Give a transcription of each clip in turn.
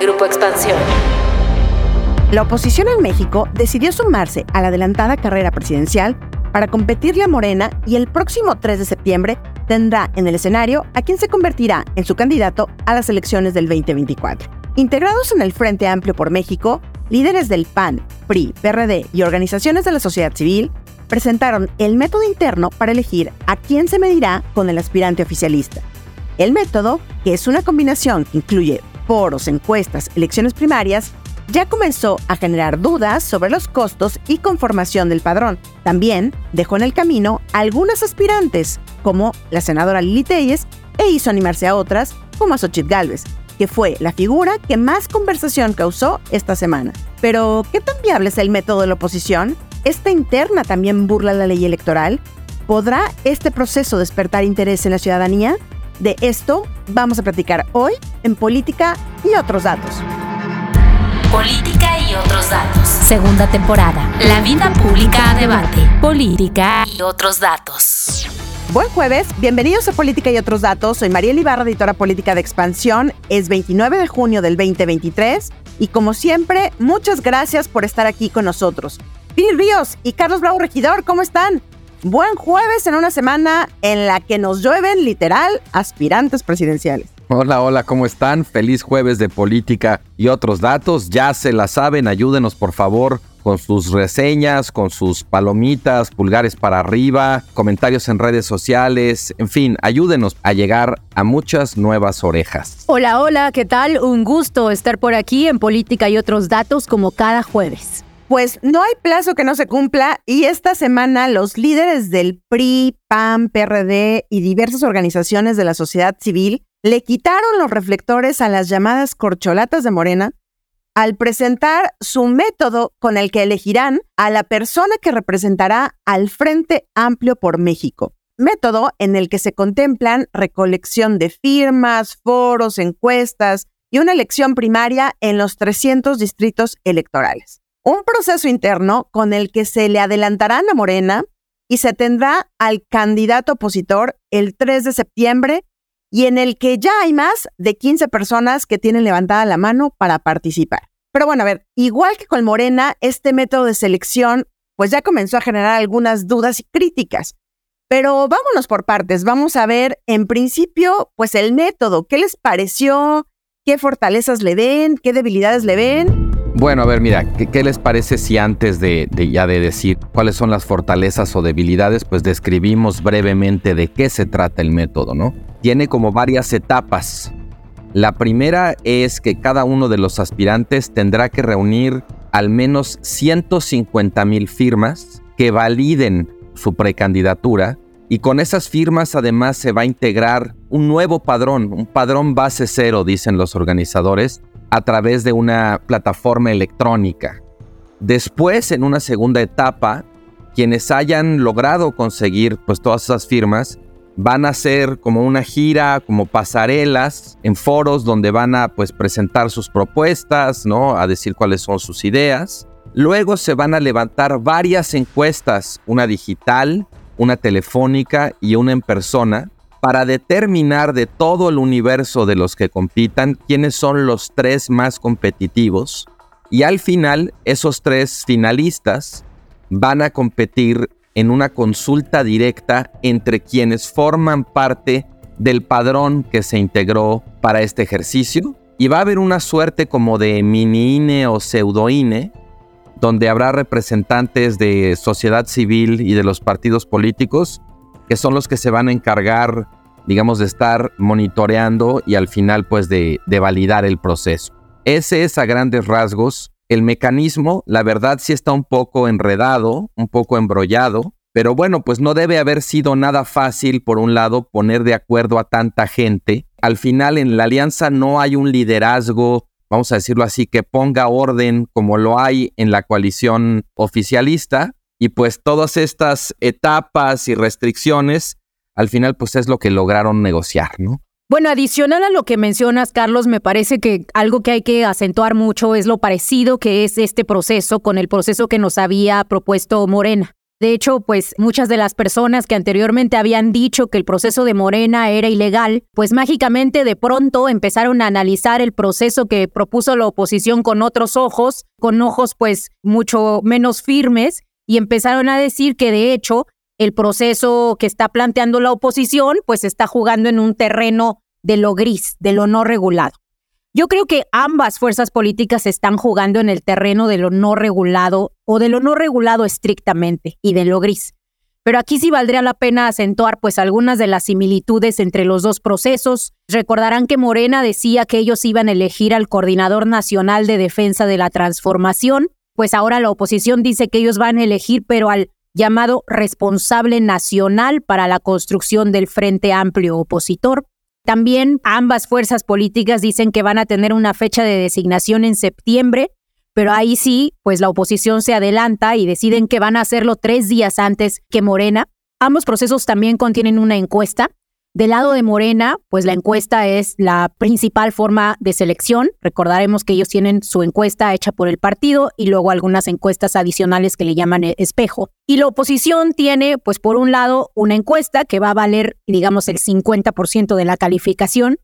Grupo Expansión. La oposición en México decidió sumarse a la adelantada carrera presidencial para competirle a Morena y el próximo 3 de septiembre tendrá en el escenario a quien se convertirá en su candidato a las elecciones del 2024. Integrados en el Frente Amplio por México, líderes del PAN, PRI, PRD y organizaciones de la sociedad civil presentaron el método interno para elegir a quién se medirá con el aspirante oficialista. El método, que es una combinación que incluye foros, encuestas, elecciones primarias, ya comenzó a generar dudas sobre los costos y conformación del padrón. También dejó en el camino algunas aspirantes, como la senadora Lili Telles, e hizo animarse a otras, como a Xochitl Galvez, que fue la figura que más conversación causó esta semana. Pero, ¿qué tan viable es el método de la oposición? ¿Esta interna también burla la ley electoral? ¿Podrá este proceso despertar interés en la ciudadanía? De esto vamos a platicar hoy en Política y otros datos. Política y otros datos. Segunda temporada. La vida pública a debate. Política y otros datos. Buen jueves, bienvenidos a Política y otros datos. Soy María Ibarra, editora política de Expansión. Es 29 de junio del 2023 y como siempre, muchas gracias por estar aquí con nosotros. Piri Ríos y Carlos Bravo Regidor, ¿cómo están? Buen jueves en una semana en la que nos llueven literal aspirantes presidenciales. Hola, hola, ¿cómo están? Feliz jueves de política y otros datos. Ya se la saben, ayúdenos por favor con sus reseñas, con sus palomitas, pulgares para arriba, comentarios en redes sociales, en fin, ayúdenos a llegar a muchas nuevas orejas. Hola, hola, ¿qué tal? Un gusto estar por aquí en Política y otros datos como cada jueves. Pues no hay plazo que no se cumpla y esta semana los líderes del PRI, PAN, PRD y diversas organizaciones de la sociedad civil le quitaron los reflectores a las llamadas corcholatas de Morena al presentar su método con el que elegirán a la persona que representará al Frente Amplio por México. Método en el que se contemplan recolección de firmas, foros, encuestas y una elección primaria en los 300 distritos electorales un proceso interno con el que se le adelantarán a Morena y se tendrá al candidato opositor el 3 de septiembre y en el que ya hay más de 15 personas que tienen levantada la mano para participar. Pero bueno, a ver, igual que con Morena, este método de selección pues ya comenzó a generar algunas dudas y críticas. Pero vámonos por partes, vamos a ver en principio pues el método, qué les pareció, qué fortalezas le ven, qué debilidades le ven bueno, a ver, mira, ¿qué, les parece si antes de, ya de decir cuáles son las fortalezas o debilidades, pues describimos brevemente de qué se trata el método, ¿no? Tiene como varias etapas. La primera es que cada uno de los aspirantes tendrá que reunir al menos 150 mil firmas que validen su precandidatura y con esas firmas además se va a integrar un nuevo padrón, un padrón base cero, dicen los organizadores, a través de una plataforma electrónica. Después, en una segunda etapa, quienes hayan logrado conseguir pues todas esas firmas van a hacer como una gira, como pasarelas en foros donde van a pues presentar sus propuestas, ¿no? A decir cuáles son sus ideas. Luego se van a levantar varias encuestas, una digital, una telefónica y una en persona, para determinar de todo el universo de los que compitan quiénes son los tres más competitivos y al final esos tres finalistas van a competir en una consulta directa entre quienes forman parte del padrón que se integró para este ejercicio. Y va a haber una suerte como de mini INE o pseudo INE donde habrá representantes de sociedad civil y de los partidos políticos que son los que se van a encargar digamos, de estar monitoreando y al final, pues, de, de validar el proceso. Ese es a grandes rasgos el mecanismo. La verdad sí está un poco enredado, un poco embrollado, Pero bueno, pues no debe haber sido nada fácil, por un lado, poner de acuerdo a tanta gente. Al final en la alianza no hay un liderazgo, vamos a decirlo así, que ponga orden como lo hay en la coalición oficialista. Y pues todas estas etapas y restricciones, al final pues es lo que lograron negociar, ¿no? Bueno, adicional a lo que mencionas, Carlos, me parece que algo que hay que acentuar mucho es lo parecido que es este proceso con el proceso que nos había propuesto Morena. De hecho, pues muchas de las personas que anteriormente habían dicho que el proceso de Morena era ilegal, pues mágicamente de pronto empezaron a analizar el proceso que propuso la oposición con otros ojos, con ojos pues mucho menos firmes, y empezaron a decir que de hecho el proceso que está planteando la oposición, pues está jugando en un terreno de lo gris, de lo no regulado. Yo creo que ambas fuerzas políticas están jugando en el terreno de lo no regulado o de lo no regulado estrictamente y de lo gris. Pero aquí sí valdría la pena acentuar pues algunas de las similitudes entre los dos procesos. Recordarán que Morena decía que ellos iban a elegir al Coordinador Nacional de Defensa de la Transformación, pues ahora la oposición dice que ellos van a elegir pero al llamado responsable nacional para la construcción del Frente Amplio opositor. También ambas fuerzas políticas dicen que van a tener una fecha de designación en septiembre, pero ahí sí, pues la oposición se adelanta y deciden que van a hacerlo tres días antes que Morena. Ambos procesos también contienen una encuesta del lado de Morena, pues la encuesta es la principal forma de selección. Recordaremos que ellos tienen su encuesta hecha por el partido y luego algunas encuestas adicionales que le llaman e-, espejo. Y la oposición tiene, pues por un lado, una encuesta que va a valer, digamos, el 50% de la calificación.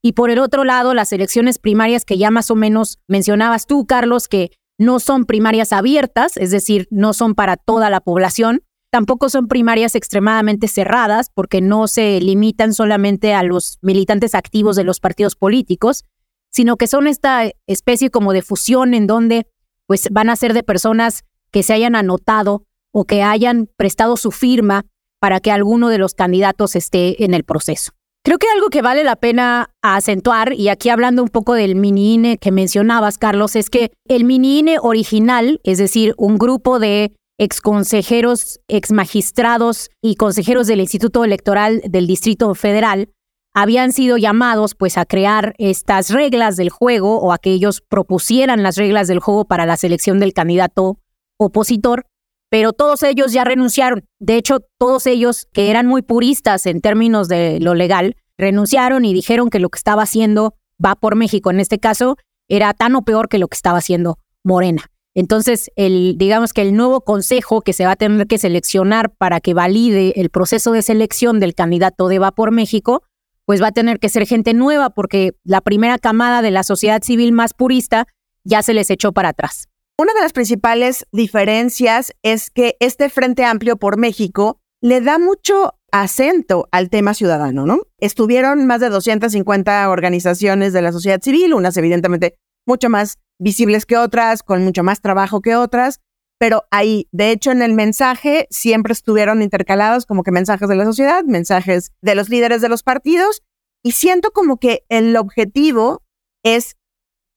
Y por el otro lado, las elecciones primarias que ya más o menos mencionabas tú, Carlos, que no son primarias abiertas, es decir, no son para toda la población, Tampoco son primarias extremadamente cerradas porque no se limitan solamente a los militantes activos de los partidos políticos, sino que son esta especie como de fusión en donde pues van a ser de personas que se hayan anotado o que hayan prestado su firma para que alguno de los candidatos esté en el proceso. Creo que algo que vale la pena acentuar, y aquí hablando un poco del mini INE que mencionabas, Carlos, es que el mini INE original, es decir, un grupo de exconsejeros, exmagistrados y consejeros del Instituto Electoral del Distrito Federal habían sido llamados pues a crear estas reglas del juego o a que ellos propusieran las reglas del juego para la selección del candidato opositor, pero todos ellos ya renunciaron. De hecho, todos ellos que eran muy puristas en términos de lo legal, renunciaron y dijeron que lo que estaba haciendo va por México en este caso era tan o peor que lo que estaba haciendo Morena. Entonces, el, digamos que el nuevo consejo que se va a tener que seleccionar para que valide el proceso de selección del candidato de Va por México, pues va a tener que ser gente nueva porque la primera camada de la sociedad civil más purista ya se les echó para atrás. Una de las principales diferencias es que este Frente Amplio por México le da mucho acento al tema ciudadano, ¿no? Estuvieron más de 250 organizaciones de la sociedad civil, unas evidentemente mucho más visibles que otras, con mucho más trabajo que otras, pero ahí, de hecho, en el mensaje siempre estuvieron intercalados como que mensajes de la sociedad, mensajes de los líderes de los partidos, y siento como que el objetivo es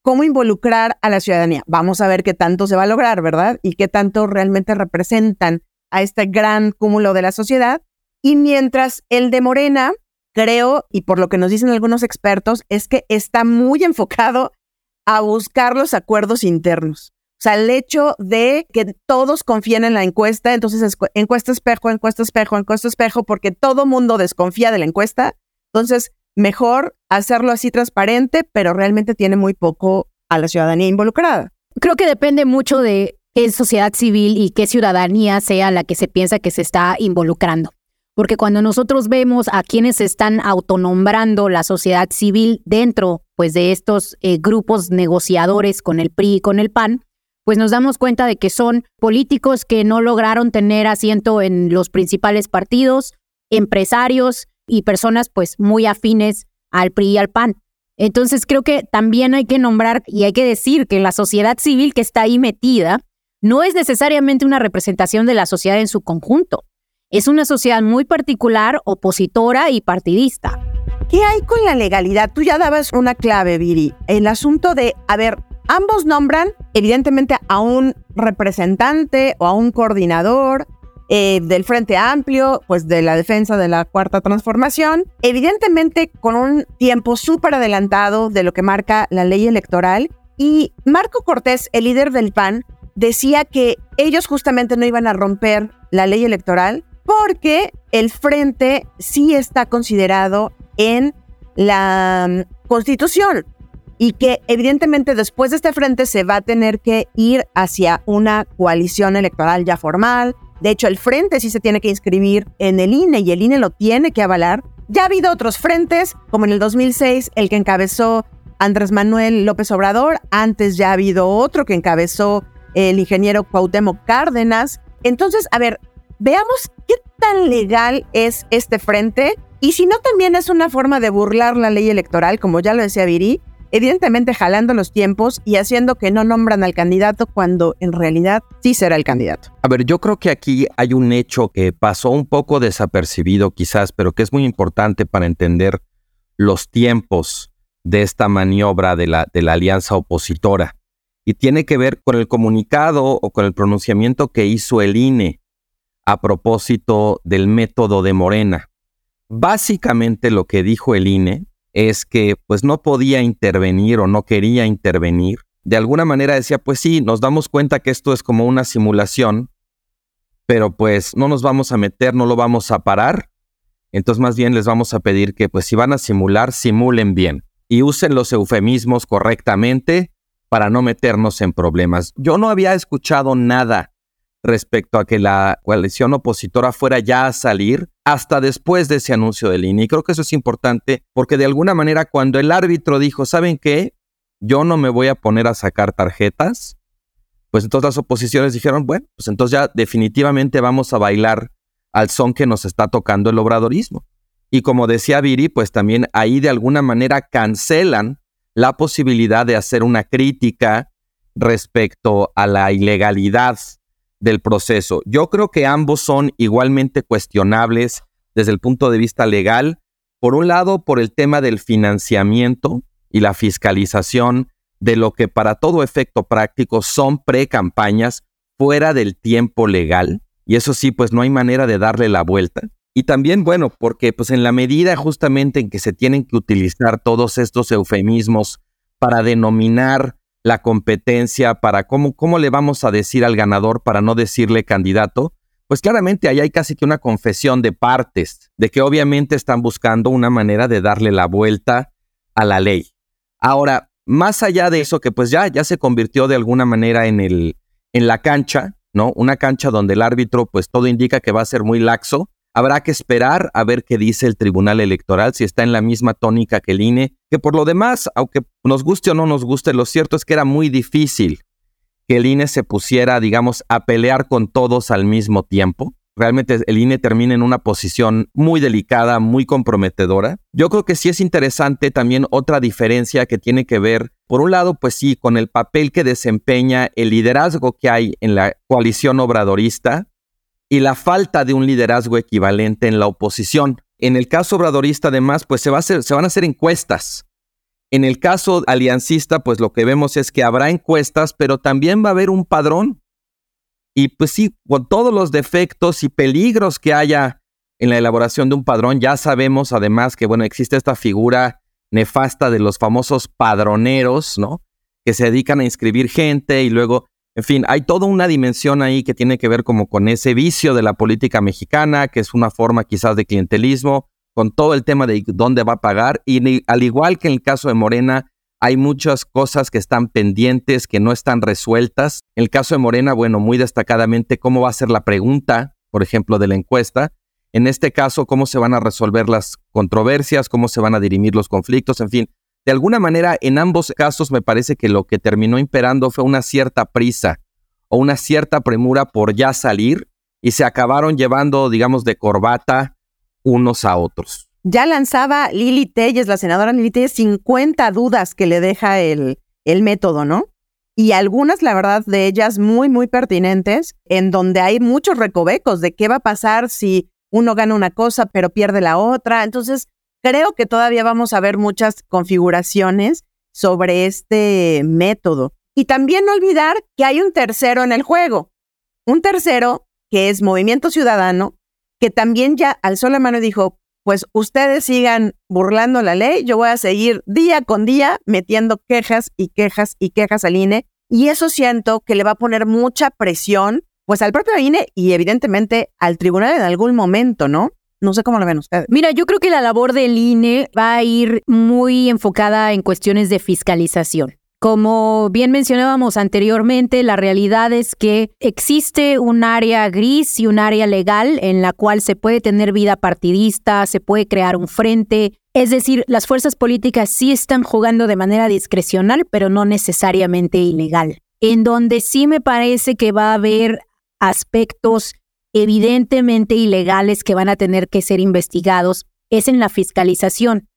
cómo involucrar a la ciudadanía. Vamos a ver qué tanto se va a lograr, ¿verdad? Y qué tanto realmente representan a este gran cúmulo de la sociedad. Y mientras el de Morena, creo, y por lo que nos dicen algunos expertos, es que está muy enfocado a buscar los acuerdos internos. O sea, el hecho de que todos confíen en la encuesta, entonces encuesta espejo, encuesta espejo, encuesta espejo, porque todo mundo desconfía de la encuesta. Entonces, mejor hacerlo así transparente, pero realmente tiene muy poco a la ciudadanía involucrada. Creo que depende mucho de qué sociedad civil y qué ciudadanía sea la que se piensa que se está involucrando. Porque cuando nosotros vemos a quienes están autonombrando la sociedad civil dentro pues, de estos eh, grupos negociadores con el PRI y con el PAN, pues nos damos cuenta de que son políticos que no lograron tener asiento en los principales partidos, empresarios y personas pues muy afines al PRI y al PAN. Entonces creo que también hay que nombrar y hay que decir que la sociedad civil que está ahí metida no es necesariamente una representación de la sociedad en su conjunto. Es una sociedad muy particular, opositora y partidista. ¿Qué hay con la legalidad? Tú ya dabas una clave, Viri. El asunto de, a ver, ambos nombran evidentemente a un representante o a un coordinador, eh, del Frente Amplio, pues de la defensa de la Cuarta Transformación, evidentemente con un tiempo súper adelantado de lo que marca la ley electoral. Y Marco Cortés, el líder del PAN, decía que ellos justamente no iban a romper la ley electoral porque el frente sí está considerado en la mm, constitución y que evidentemente después de este frente se va a tener que ir hacia una coalición electoral ya formal. De hecho, el frente sí se tiene que inscribir en el INE y el INE lo tiene que avalar. Ya ha habido otros frentes, como en el 2006, el que encabezó Andrés Manuel López Obrador. Antes ya ha habido otro que encabezó el ingeniero Cuauhtémoc Cárdenas. Entonces, a ver, veamos qué tan legal es este frente y si no también es una forma de burlar la ley electoral, como ya lo decía Viri, evidentemente jalando los tiempos y haciendo que no nombran al candidato cuando en realidad sí será el candidato. A ver, yo creo que aquí hay un hecho que pasó un poco desapercibido quizás, pero que es muy importante para entender los tiempos de esta maniobra de la, de la alianza opositora. Y tiene que ver con el comunicado o con el pronunciamiento que hizo el INE a propósito del método de Morena. Básicamente lo que dijo el INE es que pues no podía intervenir o no quería intervenir. De alguna manera decía, pues sí, nos damos cuenta que esto es como una simulación, pero pues no nos vamos a meter, no lo vamos a parar. Entonces más bien les vamos a pedir que pues si van a simular, simulen bien y usen los eufemismos correctamente para no meternos en problemas. Yo no había escuchado nada respecto a que la coalición opositora fuera ya a salir hasta después de ese anuncio del INE. Y creo que eso es importante porque de alguna manera cuando el árbitro dijo, ¿saben qué? Yo no me voy a poner a sacar tarjetas, pues entonces las oposiciones dijeron, bueno, pues entonces ya definitivamente vamos a bailar al son que nos está tocando el obradorismo. Y como decía Viri, pues también ahí de alguna manera cancelan la posibilidad de hacer una crítica respecto a la ilegalidad del proceso. Yo creo que ambos son igualmente cuestionables desde el punto de vista legal. Por un lado, por el tema del financiamiento y la fiscalización de lo que para todo efecto práctico son pre-campañas fuera del tiempo legal. Y eso sí, pues no hay manera de darle la vuelta. Y también, bueno, porque pues en la medida justamente en que se tienen que utilizar todos estos eufemismos para denominar la competencia, para cómo, cómo le vamos a decir al ganador para no decirle candidato, pues claramente ahí hay casi que una confesión de partes, de que obviamente están buscando una manera de darle la vuelta a la ley. Ahora, más allá de eso, que pues ya, ya se convirtió de alguna manera en, el, en la cancha, ¿no? Una cancha donde el árbitro, pues todo indica que va a ser muy laxo, Habrá que esperar a ver qué dice el Tribunal Electoral, si está en la misma tónica que el INE, que por lo demás, aunque nos guste o no nos guste, lo cierto es que era muy difícil que el INE se pusiera, digamos, a pelear con todos al mismo tiempo. Realmente el INE termina en una posición muy delicada, muy comprometedora. Yo creo que sí es interesante también otra diferencia que tiene que ver, por un lado, pues sí, con el papel que desempeña el liderazgo que hay en la coalición obradorista, y la falta de un liderazgo equivalente en la oposición. En el caso obradorista, además, pues se, va a hacer, se van a hacer encuestas. En el caso aliancista, pues lo que vemos es que habrá encuestas, pero también va a haber un padrón. Y pues sí, con todos los defectos y peligros que haya en la elaboración de un padrón, ya sabemos además que, bueno, existe esta figura nefasta de los famosos padroneros, ¿no? Que se dedican a inscribir gente y luego en fin, hay toda una dimensión ahí que tiene que ver como con ese vicio de la política mexicana, que es una forma quizás de clientelismo, con todo el tema de dónde va a pagar. Y al igual que en el caso de Morena, hay muchas cosas que están pendientes, que no están resueltas. En el caso de Morena, bueno, muy destacadamente, cómo va a ser la pregunta, por ejemplo, de la encuesta. En este caso, cómo se van a resolver las controversias, cómo se van a dirimir los conflictos, en fin, de alguna manera, en ambos casos me parece que lo que terminó imperando fue una cierta prisa o una cierta premura por ya salir y se acabaron llevando, digamos, de corbata unos a otros. Ya lanzaba Lili Telles, la senadora Lili Telles, 50 dudas que le deja el, el método, ¿no? Y algunas, la verdad, de ellas muy, muy pertinentes, en donde hay muchos recovecos de qué va a pasar si uno gana una cosa pero pierde la otra. Entonces, Creo que todavía vamos a ver muchas configuraciones sobre este método. Y también no olvidar que hay un tercero en el juego. Un tercero que es Movimiento Ciudadano, que también ya alzó la mano y dijo, pues ustedes sigan burlando la ley, yo voy a seguir día con día metiendo quejas y quejas y quejas al INE. Y eso siento que le va a poner mucha presión, pues al propio INE y evidentemente al tribunal en algún momento, ¿no? No sé cómo lo ven ustedes. Mira, yo creo que la labor del INE va a ir muy enfocada en cuestiones de fiscalización. Como bien mencionábamos anteriormente, la realidad es que existe un área gris y un área legal en la cual se puede tener vida partidista, se puede crear un frente. Es decir, las fuerzas políticas sí están jugando de manera discrecional, pero no necesariamente ilegal. En donde sí me parece que va a haber aspectos evidentemente ilegales que van a tener que ser investigados es en la fiscalización.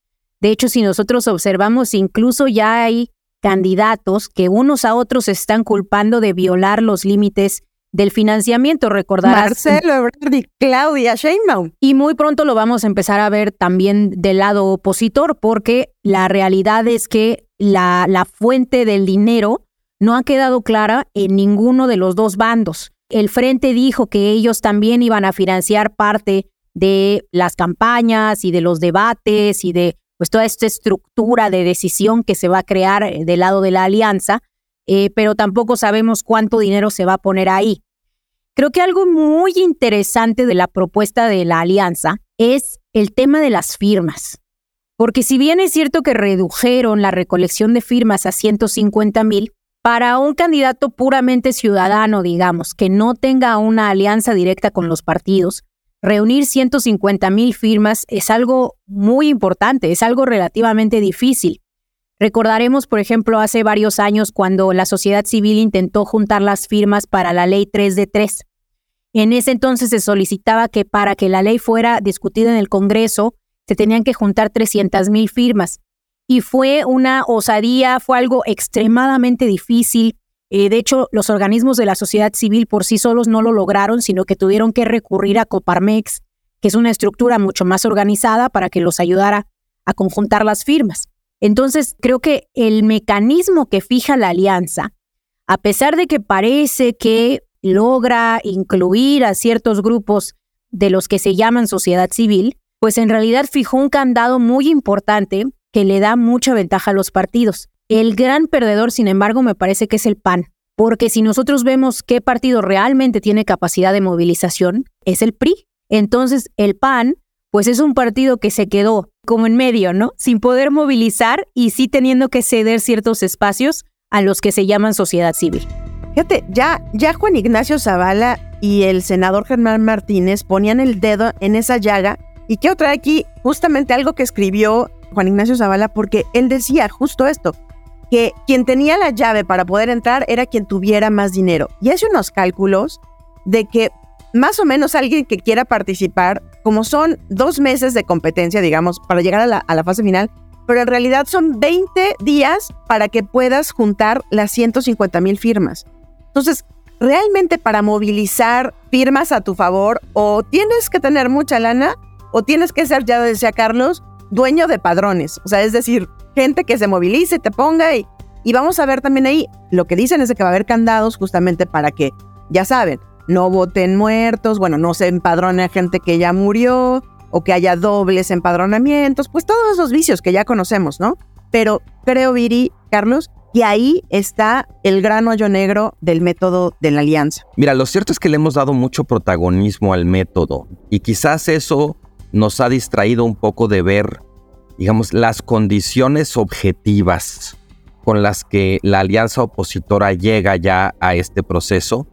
De hecho, si nosotros observamos, incluso ya hay candidatos que unos a otros están culpando de violar los límites del financiamiento, recordarás. Marcelo Ebrard y Claudia Sheinbaum. Y muy pronto lo vamos a empezar a ver también del lado opositor, porque la realidad es que la, la fuente del dinero no ha quedado clara en ninguno de los dos bandos. El Frente dijo que ellos también iban a financiar parte de las campañas y de los debates y de pues toda esta estructura de decisión que se va a crear eh, del lado de la alianza, eh, pero tampoco sabemos cuánto dinero se va a poner ahí. Creo que algo muy interesante de la propuesta de la alianza es el tema de las firmas. Porque si bien es cierto que redujeron la recolección de firmas a 150 mil, para un candidato puramente ciudadano, digamos, que no tenga una alianza directa con los partidos, reunir 150 mil firmas es algo muy importante, es algo relativamente difícil. Recordaremos, por ejemplo, hace varios años cuando la sociedad civil intentó juntar las firmas para la ley 3 de 3. En ese entonces se solicitaba que para que la ley fuera discutida en el Congreso se tenían que juntar 300 mil firmas. Y fue una osadía, fue algo extremadamente difícil. Eh, de hecho, los organismos de la sociedad civil por sí solos no lo lograron, sino que tuvieron que recurrir a Coparmex, que es una estructura mucho más organizada para que los ayudara a conjuntar las firmas. Entonces, creo que el mecanismo que fija la alianza, a pesar de que parece que logra incluir a ciertos grupos de los que se llaman sociedad civil, pues en realidad fijó un candado muy importante que le da mucha ventaja a los partidos. El gran perdedor, sin embargo, me parece que es el PAN, porque si nosotros vemos qué partido realmente tiene capacidad de movilización, es el PRI. Entonces, el PAN, pues es un partido que se quedó como en medio, ¿no? Sin poder movilizar y sí teniendo que ceder ciertos espacios a los que se llaman sociedad civil. Fíjate, ya, ya Juan Ignacio Zavala y el senador Germán Martínez ponían el dedo en esa llaga y quiero traer aquí justamente algo que escribió Juan Ignacio Zavala porque él decía justo esto, que quien tenía la llave para poder entrar era quien tuviera más dinero. Y hace unos cálculos de que más o menos alguien que quiera participar, como son dos meses de competencia, digamos, para llegar a la, fase final, pero en realidad son 20 días para que puedas juntar las 150 mil firmas. Entonces, realmente para movilizar firmas a tu favor, o tienes que tener mucha lana, o tienes que ser, ya decía Carlos, dueño de padrones. O sea, es decir, gente que se movilice, te ponga y, y vamos a ver también ahí, lo que dicen es de que va a haber candados justamente para que, ya saben, no voten muertos, bueno, no se empadrone gente que ya murió o que haya dobles empadronamientos, pues todos esos vicios que ya conocemos, ¿no? Pero creo, Viri, Carlos, que ahí está el gran hoyo negro del método de la alianza. Mira, lo cierto es que le hemos dado mucho protagonismo al método y quizás eso nos ha distraído un poco de ver digamos, las condiciones objetivas con las que la alianza opositora llega ya a este proceso,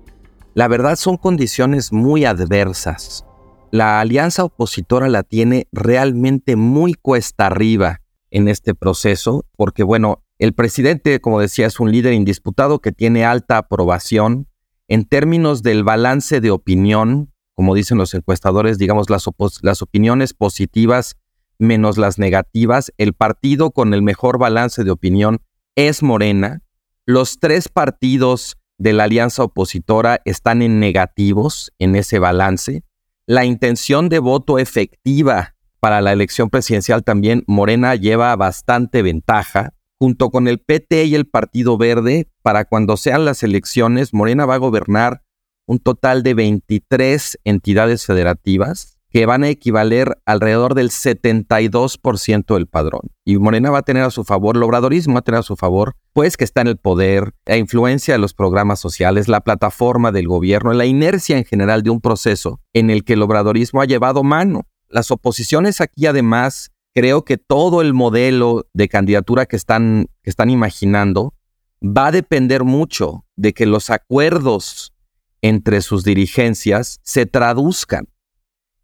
la verdad son condiciones muy adversas. La alianza opositora la tiene realmente muy cuesta arriba en este proceso, porque bueno, el presidente, como decía, es un líder indisputado que tiene alta aprobación. En términos del balance de opinión, como dicen los encuestadores, digamos, las, opiniones positivas menos las negativas, el partido con el mejor balance de opinión es Morena. Los tres partidos de la alianza opositora están en negativos en ese balance. La intención de voto efectiva para la elección presidencial también Morena lleva bastante ventaja. Junto con el PT y el Partido Verde, para cuando sean las elecciones, Morena va a gobernar un total de 23 entidades federativas que van a equivaler alrededor del 72% del padrón. Y Morena va a tener a su favor, el obradorismo va a tener a su favor, pues que está en el poder, la influencia de los programas sociales, la plataforma del gobierno, la inercia en general de un proceso en el que el obradorismo ha llevado mano. Las oposiciones aquí además, creo que todo el modelo de candidatura que están, que están imaginando va a depender mucho de que los acuerdos entre sus dirigencias se traduzcan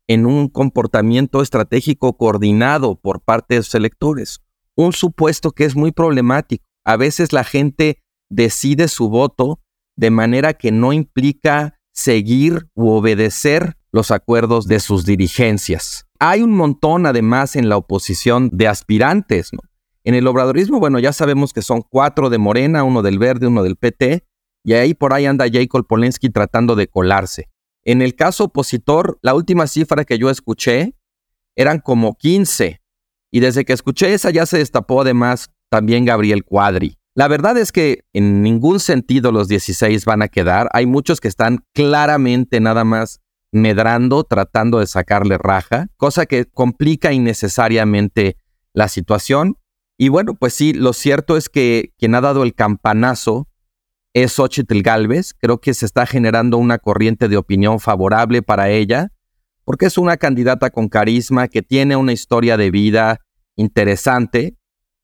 en un comportamiento estratégico coordinado por parte de sus electores. Un supuesto que es muy problemático. A veces la gente decide su voto de manera que no implica seguir u obedecer los acuerdos de sus dirigencias. Hay un montón además en la oposición de aspirantes. ¿no? En el obradorismo, bueno, ya sabemos que son cuatro de Morena, uno del Verde, uno del PT, y ahí por ahí anda Jacob Polensky tratando de colarse. En el caso opositor, la última cifra que yo escuché eran como 15. Y desde que escuché esa ya se destapó además también Gabriel Cuadri. La verdad es que en ningún sentido los 16 van a quedar. Hay muchos que están claramente nada más medrando, tratando de sacarle raja, cosa que complica innecesariamente la situación. Y bueno, pues sí, lo cierto es que quien ha dado el campanazo es Xochitl Galvez. Creo que se está generando una corriente de opinión favorable para ella, porque es una candidata con carisma que tiene una historia de vida interesante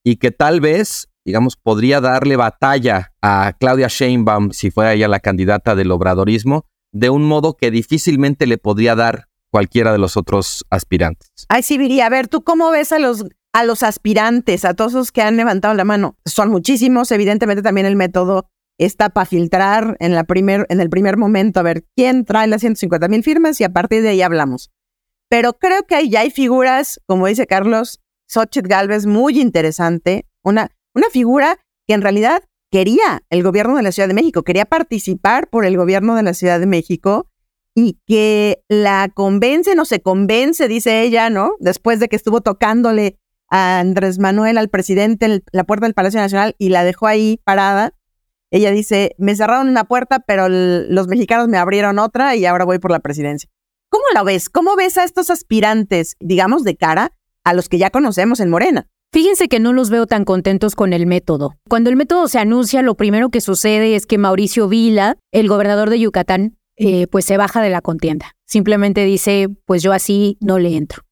y que tal vez, digamos, podría darle batalla a Claudia Sheinbaum si fuera ella la candidata del obradorismo, de un modo que difícilmente le podría dar cualquiera de los otros aspirantes. Ay, sí, Viri, a ver, ¿tú cómo ves a los, a los aspirantes, a todos los que han levantado la mano? Son muchísimos, evidentemente también el método está para filtrar en, la primer, en el primer momento a ver quién trae las 150 mil firmas y a partir de ahí hablamos. Pero creo que ahí ya hay figuras, como dice Carlos, Xochitl Galvez, muy interesante, una, una figura que en realidad quería el gobierno de la Ciudad de México, quería participar por el gobierno de la Ciudad de México y que la convence, no se convence, dice ella, ¿no? Después de que estuvo tocándole a Andrés Manuel, al presidente, en la puerta del Palacio Nacional y la dejó ahí parada ella dice, me cerraron una puerta, pero los mexicanos me abrieron otra y ahora voy por la presidencia. ¿Cómo la ves? ¿Cómo ves a estos aspirantes, digamos, de cara a los que ya conocemos en Morena? Fíjense que no los veo tan contentos con el método. Cuando el método se anuncia, lo primero que sucede es que Mauricio Vila, el gobernador de Yucatán, eh, pues se baja de la contienda. Simplemente dice, pues yo así no le entro.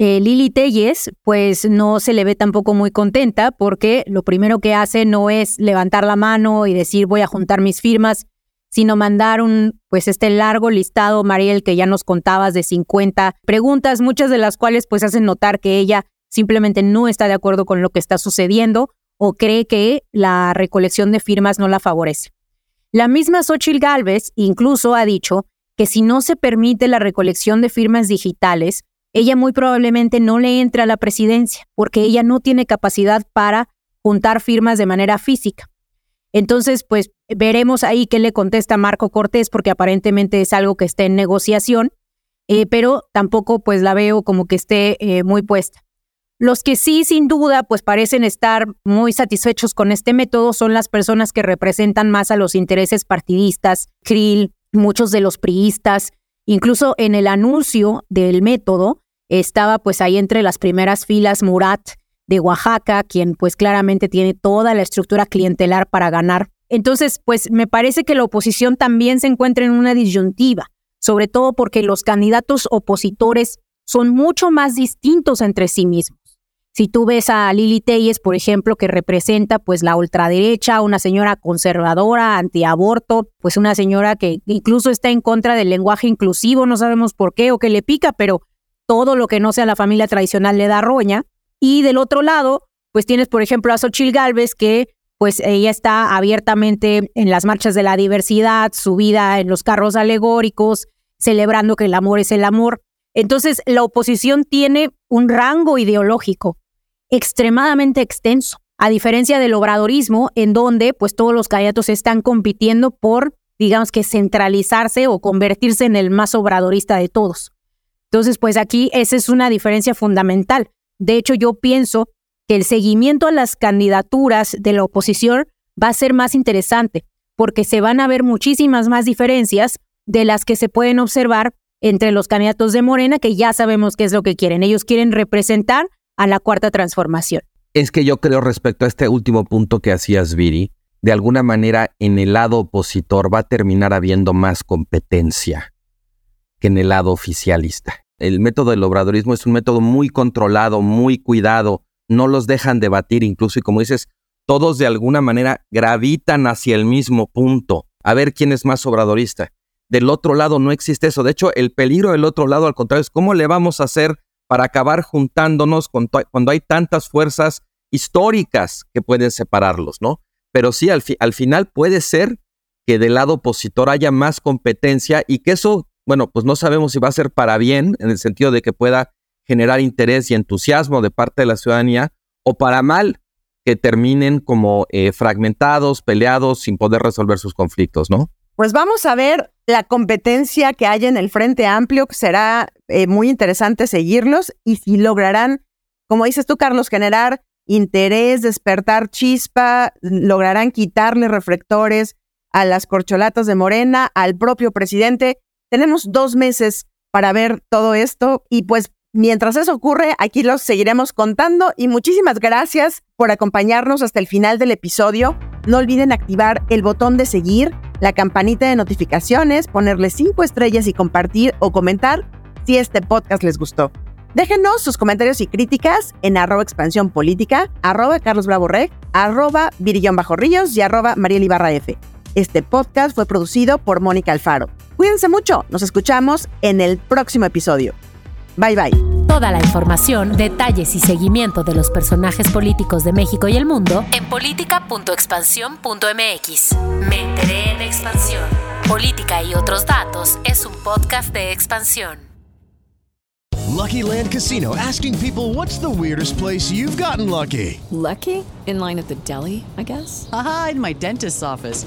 Eh, Lili Telles, pues no se le ve tampoco muy contenta porque lo primero que hace no es levantar la mano y decir voy a juntar mis firmas, sino mandar un, pues este largo listado, Mariel, que ya nos contabas de 50 preguntas, muchas de las cuales pues hacen notar que ella simplemente no está de acuerdo con lo que está sucediendo o cree que la recolección de firmas no la favorece. La misma Xochitl Galvez incluso ha dicho que si no se permite la recolección de firmas digitales, ella muy probablemente no le entre a la presidencia porque ella no tiene capacidad para juntar firmas de manera física. Entonces, pues veremos ahí qué le contesta Marco Cortés porque aparentemente es algo que está en negociación, eh, pero tampoco pues la veo como que esté eh, muy puesta. Los que sí, sin duda, pues parecen estar muy satisfechos con este método son las personas que representan más a los intereses partidistas, Krill, muchos de los priistas, Incluso en el anuncio del método estaba pues ahí entre las primeras filas Murat de Oaxaca, quien pues claramente tiene toda la estructura clientelar para ganar. Entonces, pues me parece que la oposición también se encuentra en una disyuntiva, sobre todo porque los candidatos opositores son mucho más distintos entre sí mismos. Si tú ves a Lili Telles, por ejemplo, que representa pues la ultraderecha, una señora conservadora, antiaborto, pues una señora que incluso está en contra del lenguaje inclusivo, no sabemos por qué o qué le pica, pero todo lo que no sea la familia tradicional le da roña. Y del otro lado, pues tienes, por ejemplo, a Xochil Gálvez, que pues ella está abiertamente en las marchas de la diversidad, subida en los carros alegóricos, celebrando que el amor es el amor. Entonces, la oposición tiene un rango ideológico extremadamente extenso, a diferencia del obradorismo, en donde pues todos los candidatos están compitiendo por, digamos que centralizarse o convertirse en el más obradorista de todos. Entonces, pues aquí esa es una diferencia fundamental. De hecho, yo pienso que el seguimiento a las candidaturas de la oposición va a ser más interesante, porque se van a ver muchísimas más diferencias de las que se pueden observar entre los candidatos de Morena, que ya sabemos qué es lo que quieren. Ellos quieren representar a la cuarta transformación. Es que yo creo respecto a este último punto que hacías, Viri, de alguna manera en el lado opositor va a terminar habiendo más competencia que en el lado oficialista. El método del obradorismo es un método muy controlado, muy cuidado, no los dejan debatir incluso y como dices, todos de alguna manera gravitan hacia el mismo punto, a ver quién es más obradorista. Del otro lado no existe eso. De hecho, el peligro del otro lado, al contrario, es cómo le vamos a hacer para acabar juntándonos cuando hay tantas fuerzas históricas que pueden separarlos, ¿no? Pero sí, al, al final puede ser que del lado opositor haya más competencia y que eso, bueno, pues no sabemos si va a ser para bien, en el sentido de que pueda generar interés y entusiasmo de parte de la ciudadanía, o para mal, que terminen como eh, fragmentados, peleados, sin poder resolver sus conflictos, ¿no? Pues vamos a ver la competencia que hay en el Frente Amplio, que será eh, muy interesante seguirlos y si lograrán, como dices tú, Carlos, generar interés, despertar chispa, lograrán quitarle reflectores a las corcholatas de Morena, al propio presidente. Tenemos dos meses para ver todo esto y pues mientras eso ocurre, aquí los seguiremos contando y muchísimas gracias por acompañarnos hasta el final del episodio. No olviden activar el botón de seguir, la campanita de notificaciones, ponerle cinco estrellas y compartir o comentar si este podcast les gustó. Déjenos sus comentarios y críticas en arroba expansión política, arroba Carlos Bravo arroba Virillón Bajo y arroba Mariel Ibarra F. Este podcast fue producido por Mónica Alfaro. Cuídense mucho, nos escuchamos en el próximo episodio. Bye bye. Toda la información, detalles y seguimiento de los personajes políticos de México y el mundo en política.expansión.mx. Me enteré en expansión. Política y otros datos es un podcast de expansión. Lucky Land Casino asking people what's the weirdest place you've gotten lucky? Lucky? In line at the deli, I guess? Aha, in my dentist's office.